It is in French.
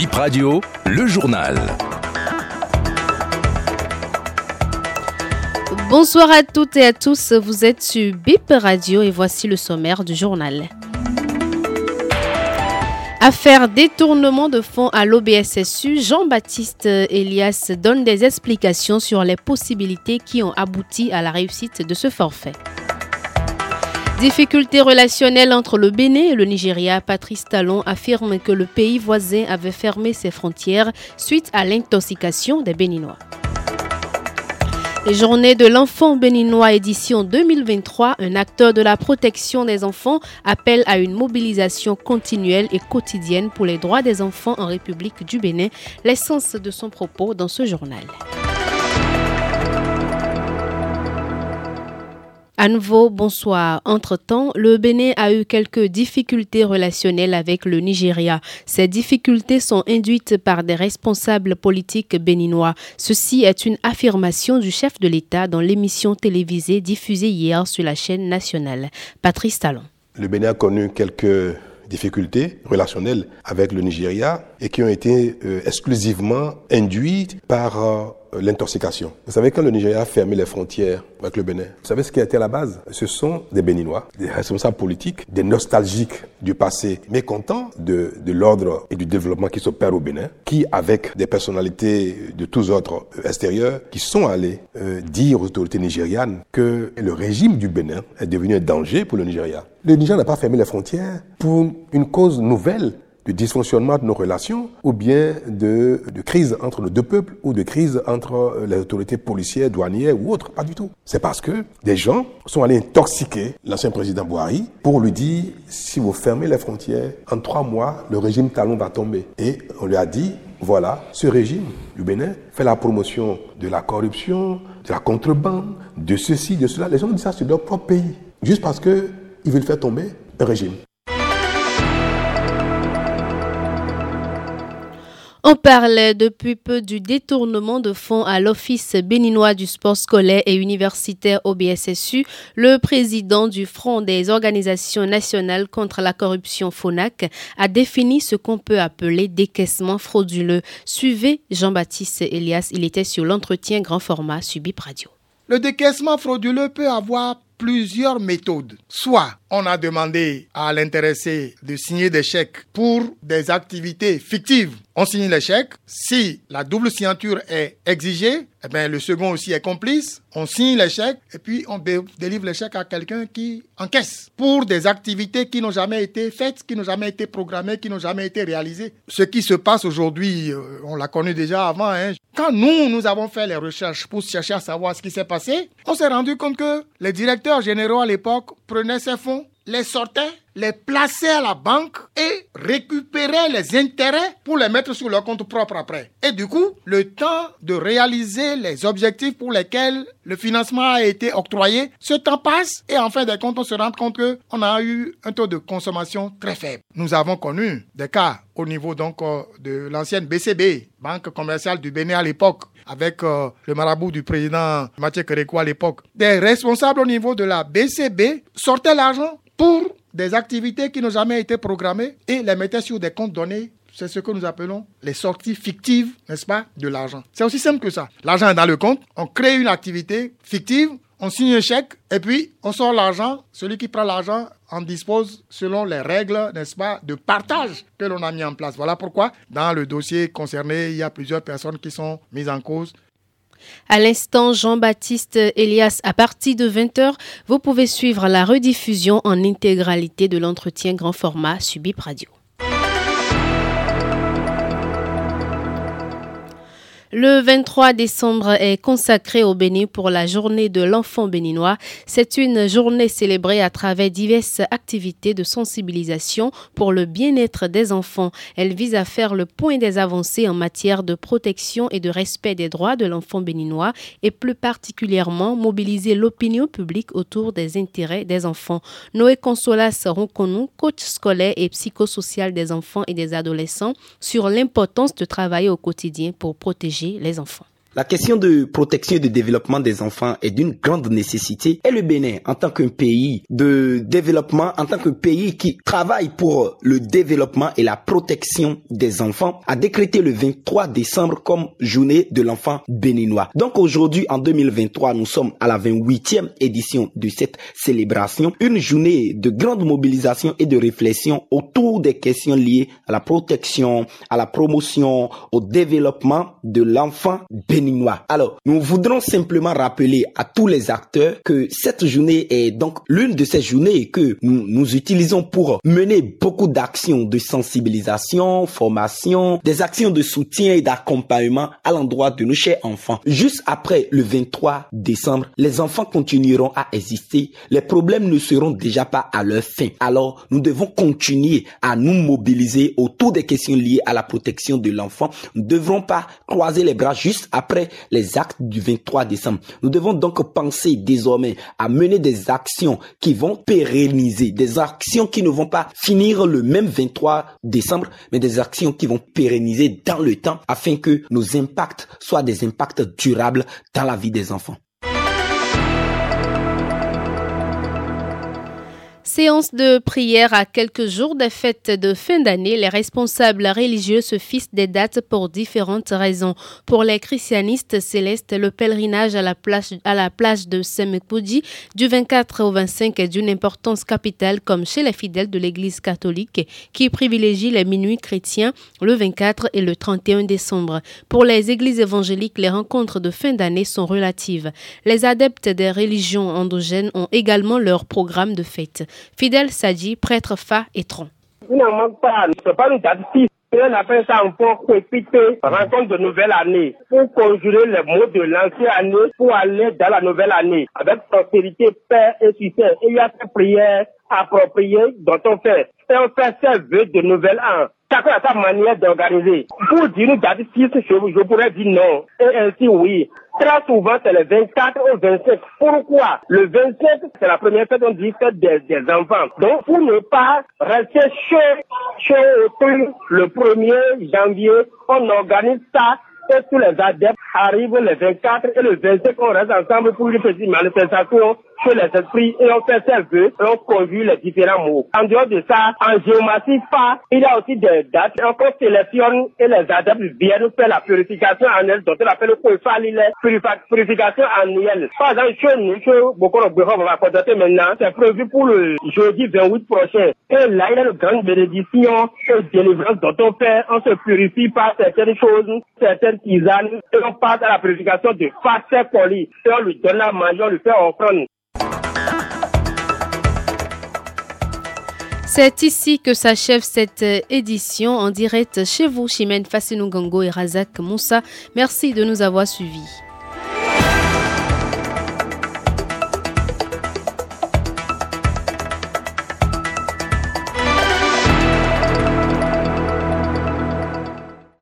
Bip Radio, le journal. Bonsoir à toutes et à tous, vous êtes sur Bip Radio et voici le sommaire du journal. Affaire détournement de fonds à l'OBSSU, Jean-Baptiste Elias donne des explications sur les possibilités qui ont abouti à la réussite de ce forfait. Difficultés relationnelles entre le Bénin et le Nigeria, Patrice Talon affirme que le pays voisin avait fermé ses frontières suite à l'intoxication des Béninois. Les journées de l'enfant béninois édition 2023, un acteur de la protection des enfants appelle à une mobilisation continuelle et quotidienne pour les droits des enfants en République du Bénin. L'essence de son propos dans ce journal. À nouveau, bonsoir. Entre-temps, le Bénin a eu quelques difficultés relationnelles avec le Nigeria. Ces difficultés sont induites par des responsables politiques béninois. Ceci est une affirmation du chef de l'État dans l'émission télévisée diffusée hier sur la chaîne nationale. Patrice Talon. Le Bénin a connu quelques difficultés relationnelles avec le Nigeria et qui ont été euh, exclusivement induites par euh, l'intoxication. Vous savez, quand le Nigeria a fermé les frontières avec le Bénin, vous savez ce qui a été à la base? Ce sont des Béninois, des responsables politiques, des nostalgiques du passé, mécontents de, de l'ordre et du développement qui s'opère au Bénin, qui, avec des personnalités de tous autres extérieurs, qui sont allés euh, dire aux autorités nigérianes que le régime du Bénin est devenu un danger pour le Nigeria. Le Nigeria n'a pas fermé les frontières pour une cause nouvelle de dysfonctionnement de nos relations ou bien de, de crise entre nos deux peuples ou de crise entre euh, les autorités policières, douanières ou autres. Pas du tout. C'est parce que des gens sont allés intoxiquer l'ancien président Bouhari pour lui dire si vous fermez les frontières, en trois mois, le régime talon va tomber. Et on lui a dit voilà, ce régime du Bénin fait la promotion de la corruption, de la contrebande, de ceci, de cela. Les gens disent ça sur leur propre pays, juste parce qu'ils veulent faire tomber un régime. On parlait depuis peu du détournement de fonds à l'Office béninois du sport scolaire et universitaire OBSSU. Le président du Front des organisations nationales contre la corruption FONAC a défini ce qu'on peut appeler décaissement frauduleux. Suivez Jean-Baptiste Elias, il était sur l'entretien grand format subi Radio. Le décaissement frauduleux peut avoir plusieurs méthodes. Soit on a demandé à l'intéressé de signer des chèques pour des activités fictives. On signe les chèques. Si la double signature est exigée, eh bien, le second aussi est complice. On signe les chèques et puis on délivre les chèques à quelqu'un qui encaisse pour des activités qui n'ont jamais été faites, qui n'ont jamais été programmées, qui n'ont jamais été réalisées. Ce qui se passe aujourd'hui, euh, on l'a connu déjà avant. Hein. Quand nous, nous avons fait les recherches pour chercher à savoir ce qui s'est passé, on s'est rendu compte que les directeurs généraux à l'époque prenaient ces fonds les sortaient, les plaçaient à la banque et récupéraient les intérêts pour les mettre sur leur compte propre après. Et du coup, le temps de réaliser les objectifs pour lesquels le financement a été octroyé, ce temps passe et en fin de compte, on se rend compte qu'on a eu un taux de consommation très faible. Nous avons connu des cas au niveau donc euh, de l'ancienne BCB, Banque commerciale du Bénin à l'époque, avec euh, le marabout du président Mathieu Kéréko à l'époque. Des responsables au niveau de la BCB sortaient l'argent pour des activités qui n'ont jamais été programmées et les mettaient sur des comptes donnés c'est ce que nous appelons les sorties fictives, n'est-ce pas, de l'argent. C'est aussi simple que ça. L'argent est dans le compte, on crée une activité fictive, on signe un chèque et puis on sort l'argent. Celui qui prend l'argent en dispose selon les règles, n'est-ce pas, de partage que l'on a mis en place. Voilà pourquoi dans le dossier concerné, il y a plusieurs personnes qui sont mises en cause à l'instant, Jean-Baptiste Elias, à partir de 20h, vous pouvez suivre la rediffusion en intégralité de l'entretien grand format Subip Radio. Le 23 décembre est consacré au Bénin pour la journée de l'enfant béninois. C'est une journée célébrée à travers diverses activités de sensibilisation pour le bien-être des enfants. Elle vise à faire le point des avancées en matière de protection et de respect des droits de l'enfant béninois et plus particulièrement mobiliser l'opinion publique autour des intérêts des enfants. Noé Consolas Ronconou, coach scolaire et psychosocial des enfants et des adolescents, sur l'importance de travailler au quotidien pour protéger les enfants. La question de protection et de développement des enfants est d'une grande nécessité. Et le Bénin, en tant qu'un pays de développement, en tant que pays qui travaille pour le développement et la protection des enfants, a décrété le 23 décembre comme journée de l'enfant béninois. Donc aujourd'hui, en 2023, nous sommes à la 28e édition de cette célébration, une journée de grande mobilisation et de réflexion autour des questions liées à la protection, à la promotion, au développement de l'enfant béninois alors, nous voudrons simplement rappeler à tous les acteurs que cette journée est donc l'une de ces journées que nous, nous utilisons pour mener beaucoup d'actions de sensibilisation, formation, des actions de soutien et d'accompagnement à l'endroit de nos chers enfants. Juste après le 23 décembre, les enfants continueront à exister. Les problèmes ne seront déjà pas à leur fin. Alors, nous devons continuer à nous mobiliser autour des questions liées à la protection de l'enfant. Nous ne devrons pas croiser les bras juste après après les actes du 23 décembre. Nous devons donc penser désormais à mener des actions qui vont pérenniser, des actions qui ne vont pas finir le même 23 décembre, mais des actions qui vont pérenniser dans le temps afin que nos impacts soient des impacts durables dans la vie des enfants. Séance de prière à quelques jours des fêtes de fin d'année, les responsables religieux se fixent des dates pour différentes raisons. Pour les christianistes célestes, le pèlerinage à la plage, à la plage de Semekpoudi du 24 au 25 est d'une importance capitale comme chez les fidèles de l'Église catholique qui privilégient les minuits chrétiens le 24 et le 31 décembre. Pour les églises évangéliques, les rencontres de fin d'année sont relatives. Les adeptes des religions endogènes ont également leur programme de fête. Fidèle Sadi, prêtre Fa et Tron. Finalement, pas, c'est pas une fixe. On appelle ça encore profiter, rencontre de nouvelle année, pour conjurer les mots de l'ancienne année pour aller dans la nouvelle année, avec prospérité, paix et succès. Et il y a ces prières appropriées dont on fait. Et on fait ces vœux de nouvel an. Chacun a sa manière d'organiser. Pour dire une date je pourrais dire non. Et ainsi, oui. Très souvent, c'est le 24 ou 27. Pourquoi? Le 27, c'est la première fête, on dit fête des, des, enfants. Donc, pour ne pas rester chaud, chaud autour le 1er janvier, on organise ça et tous les adeptes arrivent le 24 et le 25, on reste ensemble pour une petite manifestation sur les esprits et on fait ses vœux et on conduit les différents mots. En dehors de ça, en géomatie pas, il y a aussi des dates. On sélectionne et les adeptes viennent faire la purification annuelle dont on appelle le purification annuelle. Par exemple, chez nous, chez de on va contacter maintenant, c'est prévu pour le jeudi 28 prochain. Et là, il y a une grande bénédiction et délivrance dont on fait, on se purifie par certaines choses, certaines tisanes, et on passe à la purification de face poli. Et on lui donne la manger, on lui fait offrande. C'est ici que s'achève cette édition en direct chez vous, Chimène Fassinou Gango et Razak Moussa. Merci de nous avoir suivis.